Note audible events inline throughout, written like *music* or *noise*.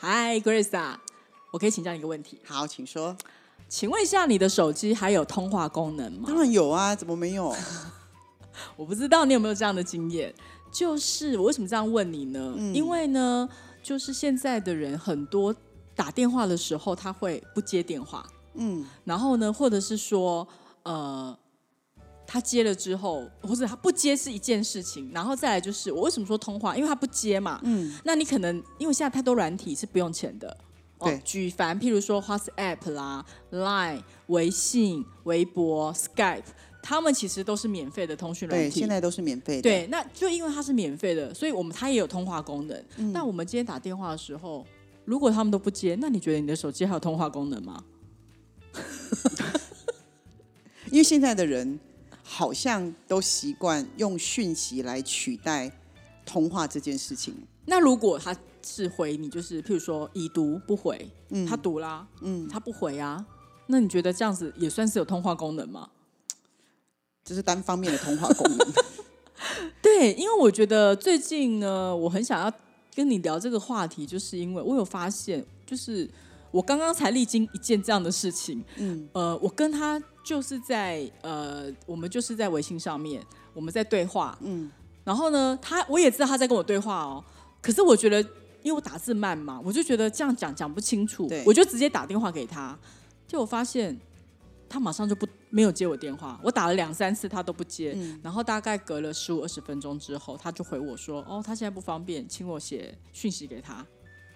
嗨，Grace 啊，我可以请教你一个问题，好，请说。请问一下，你的手机还有通话功能吗？当然有啊，怎么没有？*laughs* 我不知道你有没有这样的经验。就是我为什么这样问你呢？因为呢，就是现在的人很多打电话的时候他会不接电话，嗯，然后呢，或者是说，呃，他接了之后，或者他不接是一件事情，然后再来就是我为什么说通话？因为他不接嘛，嗯，那你可能因为现在太多软体是不用钱的。哦对举凡譬如说 WhatsApp 啦、Line、微信、微博、Skype，他们其实都是免费的通讯软对，体。现在都是免费的。对，那就因为它是免费的，所以我们它也有通话功能。嗯那我们今天打电话的时候，如果他们都不接，那你觉得你的手机还有通话功能吗？*laughs* 因为现在的人好像都习惯用讯息来取代通话这件事情。那如果他是回你，就是譬如说已读不回，嗯他读啦，嗯，他不回啊，那你觉得这样子也算是有通话功能吗？这是单方面的通话功能。*laughs* 对，因为我觉得最近呢，我很想要跟你聊这个话题，就是因为我有发现，就是我刚刚才历经一件这样的事情，嗯，呃，我跟他就是在呃，我们就是在微信上面，我们在对话，嗯，然后呢，他我也知道他在跟我对话哦，可是我觉得，因为我打字慢嘛，我就觉得这样讲讲不清楚对，我就直接打电话给他，结果发现他马上就不没有接我电话，我打了两三次他都不接，然后大概隔了十五二十分钟之后，他就回我说：“哦，他现在不方便，请我写讯息给他。”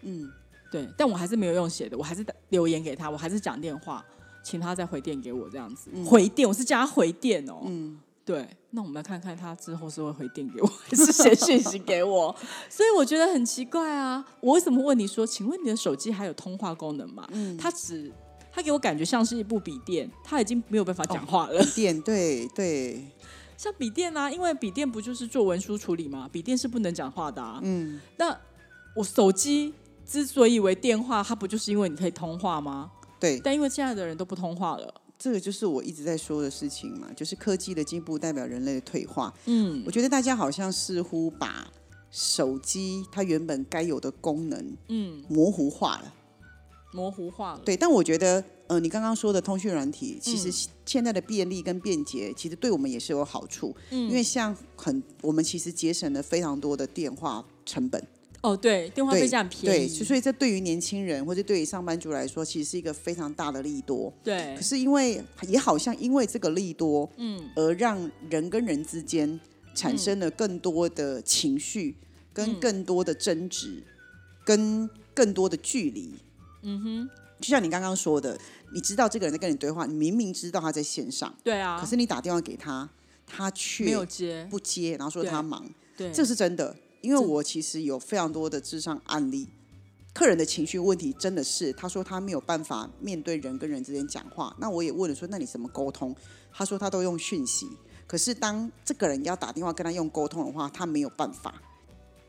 嗯，对，但我还是没有用写的，我还是留言给他，我还是讲电话，请他再回电给我这样子。回电，我是叫他回电哦。嗯，对，那我们来看看他之后是会回电给我，还是写讯息给我？*laughs* 所以我觉得很奇怪啊，我为什么问你说，请问你的手机还有通话功能吗？嗯，他只他给我感觉像是一部笔电，他已经没有办法讲话了。电对对，像笔电啊，因为笔电不就是做文书处理吗？笔电是不能讲话的啊。嗯，那我手机之所以为电话，它不就是因为你可以通话吗？对，但因为现在的人都不通话了，这个就是我一直在说的事情嘛，就是科技的进步代表人类的退化。嗯我觉得大家好像似乎把手机它原本该有的功能嗯，模糊化了。模糊化了。对，但我觉得，呃，你刚刚说的通讯软体，其嗯实现在的便利跟便捷，其实对我们也是有好处。嗯因为像很，我们其实节省了非常多的电话成本。哦，对，电话费这样便宜对，宜，所以这对于年轻人或者对于上班族来说，其实是一个非常大的利多。对可是因为也好像因为这个利多，嗯，而让人跟人之间产生了更多的情绪，嗯跟更多的争执，跟更多的距离。嗯哼，就像你刚刚说的，你知道这个人在跟你对话，你明明知道他在线上，对啊，可是你打电话给他，他却没有接，不接，然后说他忙，对，这是真的。因为我其实有非常多的智商案例，客人的情绪问题真的是，他说他没有办法面对人跟人之间讲话。那我也问了说，那你怎么沟通？他说他都用讯息，可是当这个人要打电话跟他用沟通的话，他没有办法，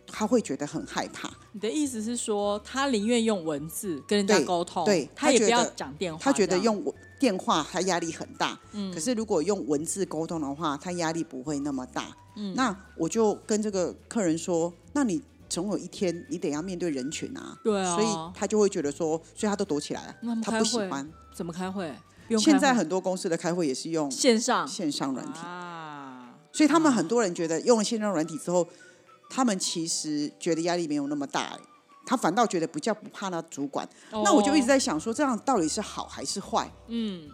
他会觉得很害怕。你的意思是说，他宁愿用文字跟人家沟通，对他也不要讲电话，他觉得用电话他压力很大，可是如果用文字沟通的话，他压力不会那么大。那我就跟这个客人说，那你总有一天你得要面对人群啊，对啊，所以他就会觉得说，所以他都躲起来了那他不喜欢。怎么开会？现在很多公司的开会也是用线上。线上软体，啊，所以他们很多人觉得用了线上软体之后，他们其实觉得压力没有那么大、欸他反倒觉得比较不怕那主管。那我就一直哦在想说，这样到底是好还是坏？嗯，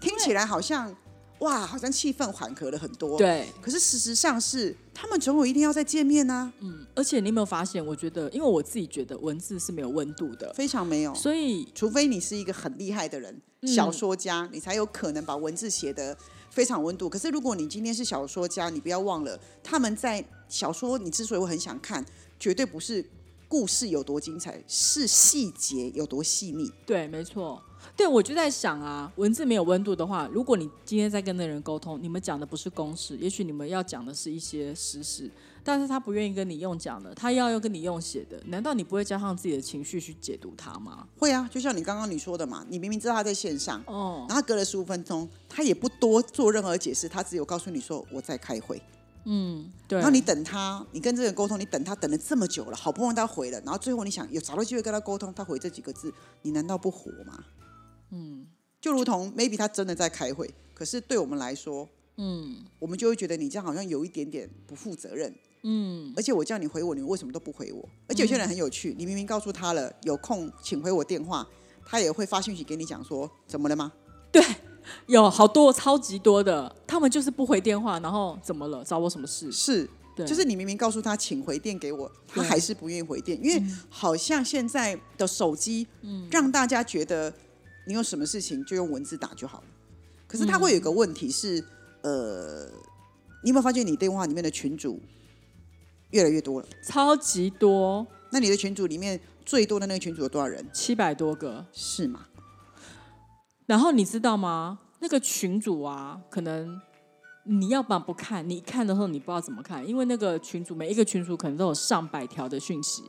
听起来好像哇，好像气氛缓和了很多。。对，可是事实上是，他们总有一天要再见面呢、嗯，而且你有没有发现？我觉得，因为我自己觉得文字是没有温度的，非常没有。所以除非你是一个很厉害的人，嗯小说家，你才有可能把文字写得非常温度。可是如果你今天是小说家，你不要忘了，他们在小说，你之所以会很想看，绝对不是故事有多精彩，是细节有多细腻。对，没错。对，我就在想啊，文字没有温度的话，如果你今天在跟那人沟通，你们讲的不是公事，也许你们要讲的是一些实事，但是他不愿意跟你用讲的，他要用跟你用写的，难道你不会加上自己的情绪去解读他吗？会啊，就像你刚刚你说的嘛，你明明知道他在线上，哦，然后隔了十五分钟，他也不多做任何解释，他只有告诉你说我在开会。嗯，对。然后你等他，你跟这个人沟通，你等他等了这么久了，好不容易他回了，然后最后你想有找到机会跟他沟通，他回这几个字，你难道不火吗？嗯，就如同 maybe 他真的在开会，可是对我们来说，嗯，我们就会觉得你这样好像有一点点不负责任。嗯，而且我叫你回我，你为什么都不回我？而且有些人很有趣，你明明告诉他了有空请回我电话，他也会发信息给你讲说怎么了吗？对，有好多超级多的，他们就是不回电话，然后怎么了？找我什么事？是，对，就是你明明告诉他请回电给我，他还是不愿意回电，因为好像现在的手机，嗯让大家觉得你有什么事情就用文字打就好了。可是他会有一个问题是，呃，你有没有发现你电话里面的群主越来越多了？超级多，那你的群组里面最多的那个群组有多少人？七百多个。是吗？然后你知道吗？那个群主啊，可能你要不然不看，你看的时候你不知道怎么看，因为那个群主每一个群主可能都有上百条的讯息。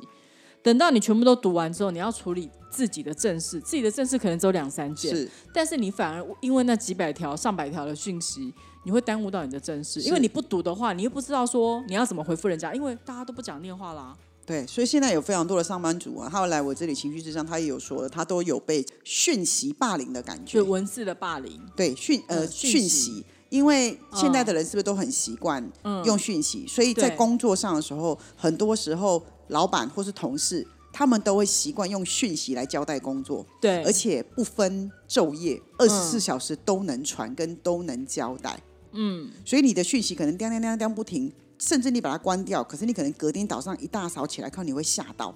等到你全部都读完之后，你要处理自己的正事，自己的正事可能只有两三件，是但是你反而因为那几百条、上百条的讯息，你会耽误到你的正事，因为你不读的话，你又不知道说你要怎么回复人家，因为大家都不讲电话啦。对，所以现在有非常多的上班族啊，他要来我这里情绪智商，他也有说了，他都有被讯息霸凌的感觉。就。文字的霸凌，对讯呃嗯讯息，因为现在的人是不是都很习惯用讯息，所以在工作上的时候，很多时候老板或是同事，他们都会习惯用讯息来交代工作，对，而且不分昼夜，二十四小时都能传跟都能交代。嗯，所以你的讯息可能叮叮叮叮不停，甚至你把它关掉，可是你可能隔天早上一大早起来看，你会吓到。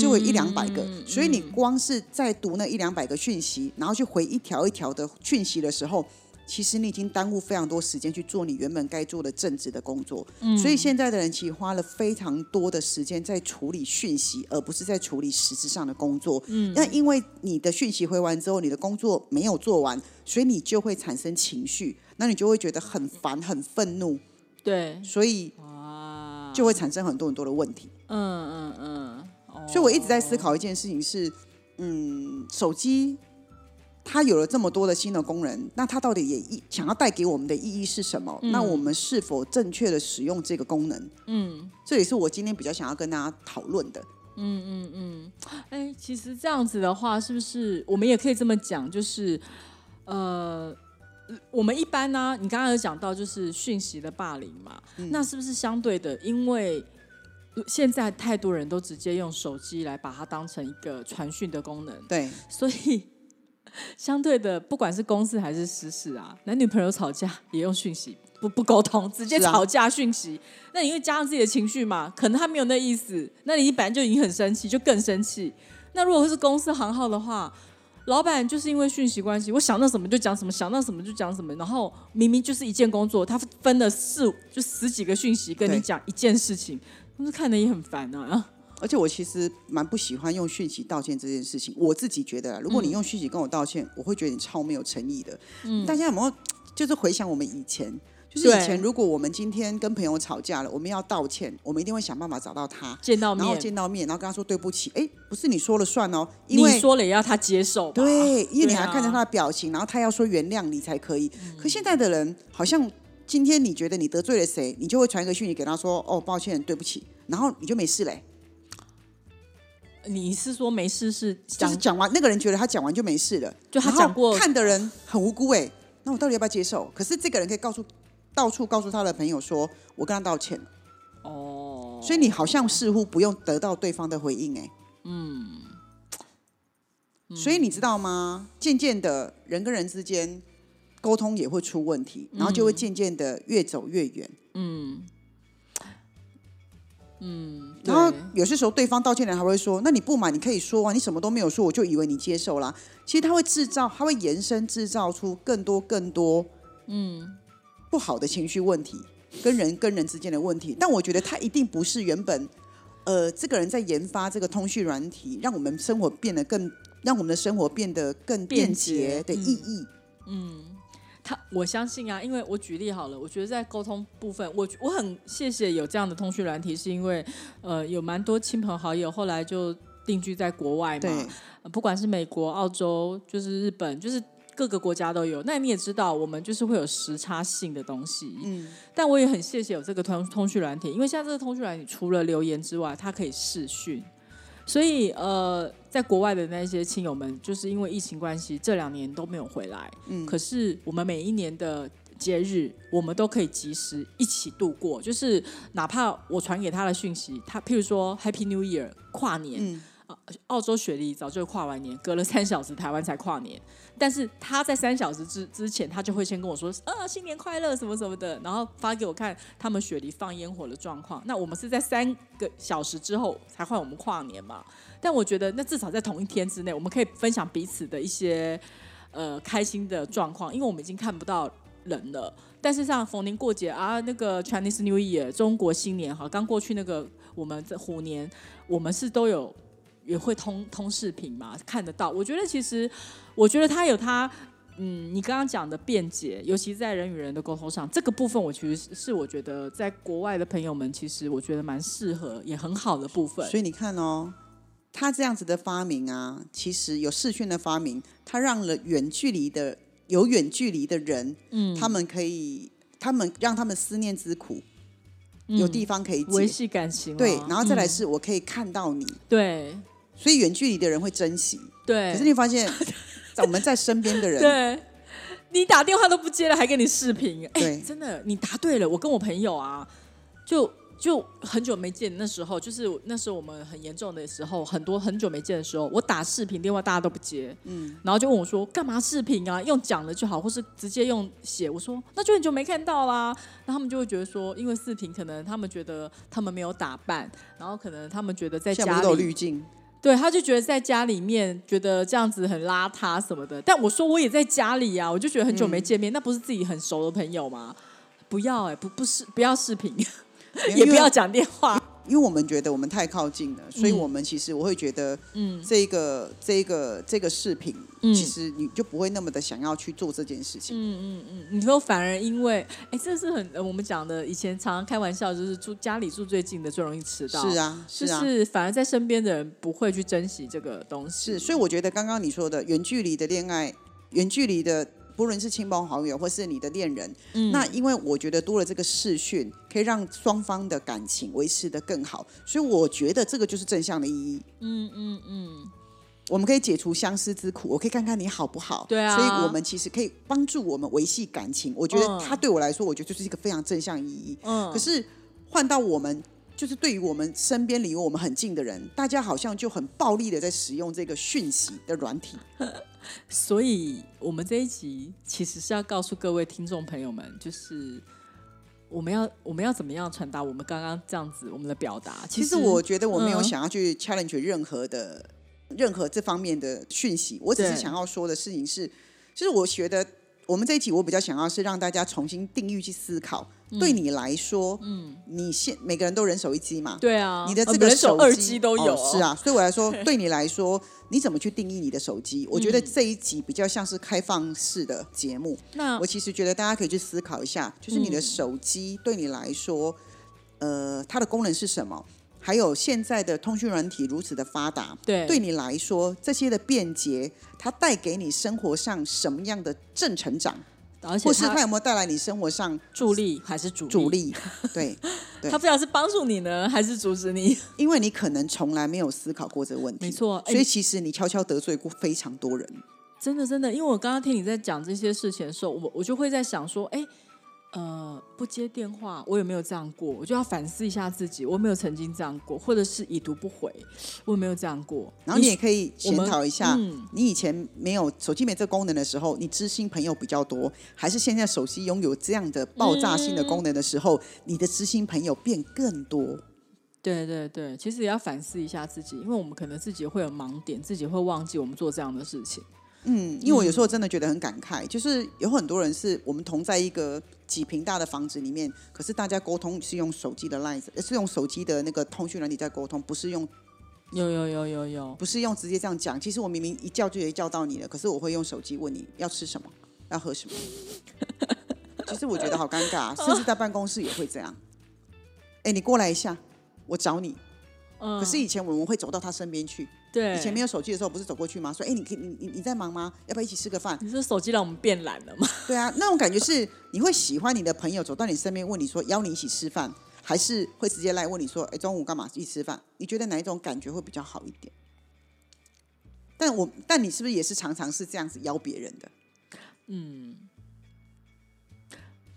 就会一两百个，所以你光是在读那一两百个讯息，然后去回一条一条的讯息的时候，其实你已经耽误非常多时间去做你原本该做的正职的工作。所以现在的人其实花了非常多的时间在处理讯息，而不是在处理实质上的工作。嗯，那因为你的讯息回完之后，你的工作没有做完，所以你就会产生情绪，那你就会觉得很烦、很愤怒，对所以啊，就会产生很多很多的问题。嗯嗯嗯，哦所以我一直在思考一件事情是，嗯，手机它有了这么多的新的功能，那它到底也意想要带给我们的意义是什么？那我们是否正确的使用这个功能？嗯这也是我今天比较想要跟大家讨论的。嗯嗯嗯，哎，其实这样子的话，是不是我们也可以这么讲？就是呃，我们一般呢、你刚刚有讲到就是讯息的霸凌嘛，那是不是相对的，因为现在太多人都直接用手机来把它当成一个传讯的功能，对，*laughs* 所以相对的，不管是公事还是私事啊，男女朋友吵架也用讯息，不不沟通，直接吵架讯息。那你会加上自己的情绪嘛？可能他没有那意思，那你本来就已经很生气，就更生气。那如果是公司行号的话，老板就是因为讯息关系，我想到什么就讲什么，想到什么就讲什么，然后明明就是一件工作，他分了四就十几个讯息跟你对讲一件事情，那看的也很烦啊。而且我其实蛮不喜欢用讯息道歉这件事情。我自己觉得啦，如果你用讯息跟我道歉，我会觉得你超没有诚意的。嗯，大家有没有就是回想我们以前？就是以前，如果我们今天跟朋友吵架了，我们要道歉，我们一定会想办法找到他，见到然后面，见到面，然后跟他说对不起。哎，不是你说了算哦，因为你说了也要他接受。对，因为你还看着他的表情，然后他要说原谅你才可以。嗯可现在的人好像今天你觉得你得罪了谁，你就会传一个讯息给他说哦抱歉对不起，然后你就没事嘞。你是说没事是就讲是讲完那个人觉得他讲完就没事了，就他讲过看的人很无辜哎，那我到底要不要接受？可是这个人可以告诉到处告诉他的朋友说我跟他道歉了，哦，所以你好像似乎不用得到对方的回应哎。嗯。所以你知道吗？渐渐的，人跟人之间沟通也会出问题，然后就会渐渐的越走越远。嗯嗯，然后有些时候对方道歉的人还会说：“那你不满你可以说啊，你什么都没有说，我就以为你接受啦。”其实他会制造，他会延伸制造出更多更多嗯不好的情绪问题，跟人跟人之间的问题。但我觉得他一定不是原本呃，这个人在研发这个通讯软体，让我们生活变得更，让我们的生活变得更便捷的意义。嗯他我相信啊，因为我举例好了，我觉得在沟通部分，我我很谢谢有这样的通讯软体，是因为呃有蛮多亲朋好友后来就定居在国外嘛，呃不管是美国、澳洲，就是日本，就是各个国家都有。那你也知道，我们就是会有时差性的东西，嗯，但我也很谢谢有这个通通讯软体，因为现在这个通讯软体除了留言之外，它可以视讯。所以，呃，在国外的那些亲友们，就是因为疫情关系，这两年都没有回来。嗯，可是我们每一年的节日，我们都可以及时一起度过。就是哪怕我传给他的讯息，他譬如说 Happy New Year 跨年，澳洲雪梨早就跨完年，隔了三小时，台湾才跨年。但是他在三小时之之前，他就会先跟我说：“啊，新年快乐什么什么的。”然后发给我看他们雪梨放烟火的状况。那我们是在三个小时之后才换我们跨年嘛？但我觉得那至少在同一天之内，我们可以分享彼此的一些呃开心的状况，因为我们已经看不到人了。但是像逢年过节啊，那个 Chinese New Year 中国新年哈，刚过去那个我们这虎年，我们是都有也会通通视频嘛，看得到。我觉得其实，我觉得他有他，嗯，你刚刚讲的辩解，尤其在人与人的沟通上，这个部分我其实是是我觉得在国外的朋友们，其实我觉得蛮适合，也很好的部分。所以你看哦，他这样子的发明啊，其实有视讯的发明，他让了远距离的有远距离的人，嗯，他们可以，他们让他们思念之苦。有地方可以解，维系感情啊、对，然后再来嗯是我可以看到你，对所以远距离的人会珍惜。对，可是你发现，*laughs* 在我们在身边的人，对，你打电话都不接了，还跟你视频，哎、对真的，你答对了。我跟我朋友啊，就就很久没见，那时候就是那时候我们很严重的时候，很多很久没见的时候，我打视频电话大家都不接，嗯，然后就问我说干嘛视频啊？用讲的就好，或是直接用写。我说那就很久没看到啦，那他们就会觉得说，因为视频可能他们觉得他们没有打扮，然后可能他们觉得在家里滤镜？对，他就觉得在家里面觉得这样子很邋遢什么的。但我说我也在家里啊，我就觉得很久没见面，那不是自己很熟的朋友吗？不要哎、不不是不要视频，*laughs* 也不要讲电话。因为我们觉得我们太靠近了，所以我们其实我会觉得，嗯，这个这个这个视频，嗯其实你就不会那么的想要去做这件事情。嗯嗯嗯你说反而因为哎，这是很、呃我们讲的，以前常常开玩笑，就是住家里住最近的最容易迟到。是，啊，是啊，就是反而在身边的人不会去珍惜这个东西。是，所以我觉得刚刚你说的远距离的恋爱，远距离的。不论是亲朋好友或是你的恋人，嗯那因为我觉得多了这个视讯，可以让双方的感情维持的更好，所以我觉得这个就是正向的意义。嗯嗯嗯，我们可以解除相思之苦，我可以看看你好不好。对啊所以我们其实可以帮助我们维系感情。我觉得嗯它对我来说，我觉得就是一个非常正向意义。嗯可是换到我们，就是对于我们身边离我们很近的人，大家好像就很暴力的在使用这个讯息的软体。*laughs* 所以我们这一集其实是要告诉各位听众朋友们，就是我们要我们要怎么样传达我们刚刚这样子我们的表达。实其实我觉得我没有嗯想要去 challenge 任何的、任何这方面的讯息，我只是想要说的事情是，就是我觉得我们这一集我比较想要是让大家重新定义去思考，嗯。对你来说，嗯，你现每个人都人手一机嘛，对啊，你的这个呃人手二机机都有、哦是，啊，所以我来说，*laughs* 对你来说，你怎么去定义你的手机？我觉嗯。得这一集比较像是开放式的节目，那我其实觉得大家可以去思考一下，就是你的手机对你来说，呃，它的功能是什么？还有现在的通讯软体如此的发达，对对你来说，这些的便捷，它带给你生活上什么样的正成长，而且或是它它有没有带来你生活上助力还是主力？阻力？对，*laughs* 对它不知道是帮助你呢，还是阻止你？因为你可能从来没有思考过这个问题，没错哎所以其实你悄悄得罪过非常多人。真的真的，因为我刚刚听你在讲这些事情的时候，我我就会在想说，哎，呃，不接电话，我有没有这样过？我就要反思一下自己，我有没有曾经这样过，或者是已读不回，我有没有这样过？然后你也可以检讨一下，嗯你以前没有手机没这功能的时候，你知心朋友比较多，还是现在手机拥有这样的爆炸性的功能的时候，你的知心朋友变更多？对对对，其实也要反思一下自己，因为我们可能自己会有盲点，自己会忘记我们做这样的事情。嗯，因为我有时候真的觉得很感慨，就是有很多人是我们同在一个几平大的房子里面，可是大家沟通是用手机的 line，呃是用手机的那个通讯软体在沟通，不是用有有有有有，不是用直接这样讲。其实我明明一叫就可以叫到你了，可是我会用手机问你要吃什么，要喝什么。*laughs* 其实我觉得好尴尬，甚至在办公室也会这样。*laughs* 哎，你过来一下，我找你。嗯，可是以前我们会走到他身边去，对，以前没有手机的时候，不是走过去吗？说，哎，你可以你你你在忙吗？要不要一起吃个饭？你说手机让我们变懒了吗？*laughs* 对啊，那种感觉是你会喜欢你的朋友走到你身边问你说邀你一起吃饭，还是会直接来问你说，哎，中午干嘛一起吃饭？你觉得哪一种感觉会比较好一点？但我但你是不是也是常常是这样子邀别人的？嗯，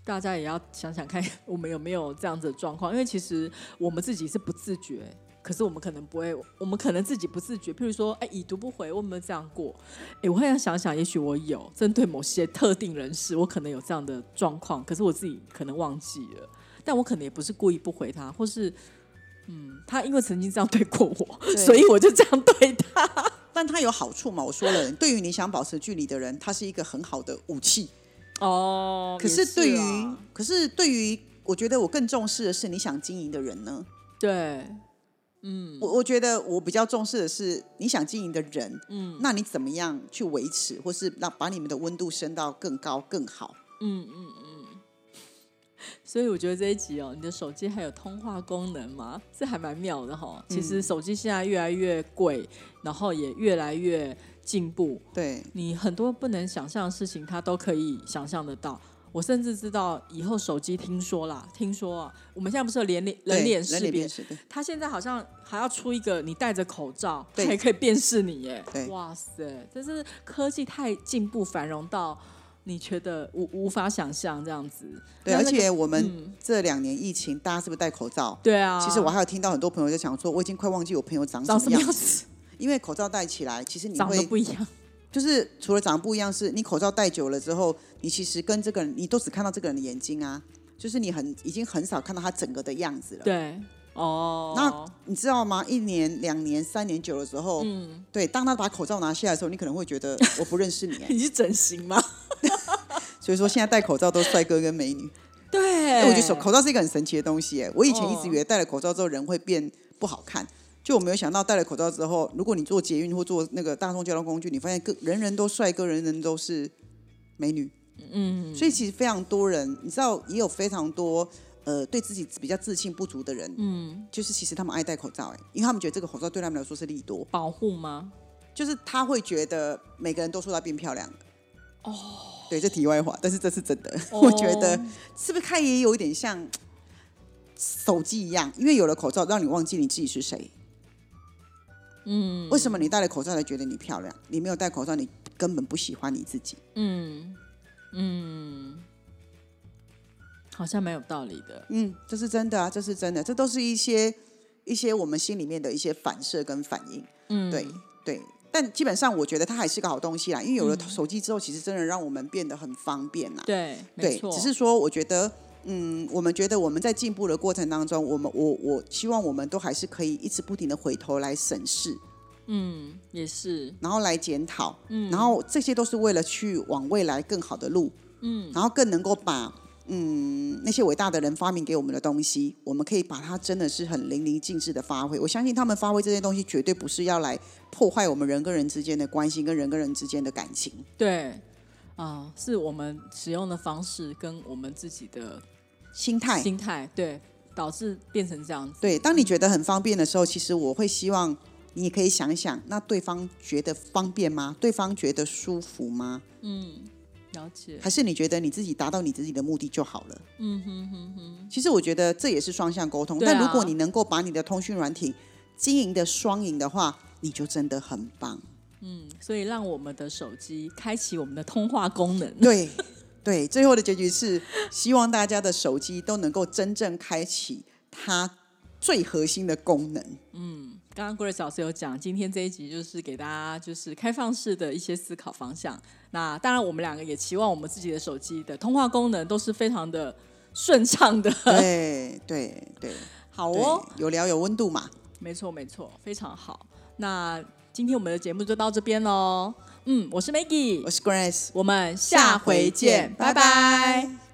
大家也要想想看，*laughs* 我们有没有这样子的状况？因为其实我们自己是不自觉，可是我们可能不会，我们可能自己不自觉。譬如说，哎，已读不回，我有没有这样过？哎，我会要想想，也许我有针对某些特定人士，我可能有这样的状况，可是我自己可能忘记了，但我可能也不是故意不回他，或是，嗯，他因为曾经这样对过我，所以我就这样对他。但他有好处嘛？我说了，对于你想保持距离的人，他是一个很好的武器。哦，可是对于，可是对于，我觉得我更重视的是你想经营的人呢。对，嗯，我我觉得我比较重视的是你想经营的人，嗯，那你怎么样去维持，或是让把你们的温度升到更高更好？嗯嗯嗯。*laughs* 所以我觉得这一集哦，你的手机还有通话功能吗？这还蛮妙的哈。其实手机现在越来越贵，然后也越来越进步。对，你很多不能想象的事情，它都可以想象得到。我甚至知道以后手机听说啦，听说啊，我们现在不是有脸脸人脸识别？他现在好像还要出一个，你戴着口罩，它也可以辨识你耶。哇塞，这是科技太进步繁荣到。你觉得无无法想象这样子？对，而且我们这两年疫情，大家是不是戴口罩？对啊。其实我还有听到很多朋友在讲说，我已经快忘记我朋友长什么样子，因为口罩戴起来，其实你会不一样。就是除了长得不一样，是你口罩戴久了之后，你其实跟这个人，你都只看到这个人的眼睛啊，就是你很已经很少看到他整个的样子了。对。哦，那你知道吗？一年、两年、三年久的时候，嗯，对，当他把口罩拿下来的时候，你可能会觉得 *laughs* 我不认识你。你是整形吗？*laughs* 所以说现在戴口罩都是帅哥跟美女。对，我觉得口罩是一个很神奇的东西。哎，我以前一直以为戴了口罩之后人会变不好看，就我没有想到戴了口罩之后，如果你坐捷运或坐那个大众交通工具，你发现个人人都帅哥，人人都是美女。嗯，所以其实非常多人，你知道也有非常多。呃，对自己比较自信不足的人，嗯，就是其实他们爱戴口罩，哎，因为他们觉得这个口罩对他们来说是利多，保护吗？就是他会觉得每个人都说他变漂亮了。哦，对，这题外话，但是这是真的。*laughs* 我觉得是不是看也有一点像手机一样，因为有了口罩，让你忘记你自己是谁。嗯，为什么你戴了口罩才觉得你漂亮？你没有戴口罩，你根本不喜欢你自己。嗯嗯。好像蛮有道理的，嗯，这是真的啊，这是真的，这都是一些一些我们心里面的一些反射跟反应，嗯，对对，但基本上我觉得它还是个好东西啦，因为有了手机之后，其实真的让我们变得很方便啦，对对，只是说我觉得，嗯，我们觉得我们在进步的过程当中，我们我我希望我们都还是可以一直不停的回头来审视，嗯，也是，然后来检讨，嗯，然后这些都是为了去往未来更好的路，嗯，然后更能够把。嗯，那些伟大的人发明给我们的东西，我们可以把它真的是很淋漓尽致的发挥。我相信他们发挥这些东西，绝对不是要来破坏我们人跟人之间的关系，跟人跟人之间的感情。对，啊，是我们使用的方式跟我们自己的心态，心态对，导致变成这样子。对，当你觉得很方便的时候，其实我会希望你也可以想想，那对方觉得方便吗？对方觉得舒服吗？嗯。了解，还是你觉得你自己达到你自己的目的就好了？嗯哼哼哼。其实我觉得这也是双向沟通，但如果你能够把你的通讯软体经营的双赢的话，你就真的很棒。嗯，所以让我们的手机开启我们的通话功能。对对，最后的结局是希望大家的手机都能够真正开启它最核心的功能。嗯。刚刚 Grace 老师有讲，今天这一集就是给大家就是开放式的一些思考方向。那当然，我们两个也期望我们自己的手机的通话功能都是非常的顺畅的。对对对，好哦，有聊有温度嘛？没错没错，非常好。那。今天我们的节目就到这边喽。嗯，我是 Maggie，我是 Grace，我们下回见，拜拜。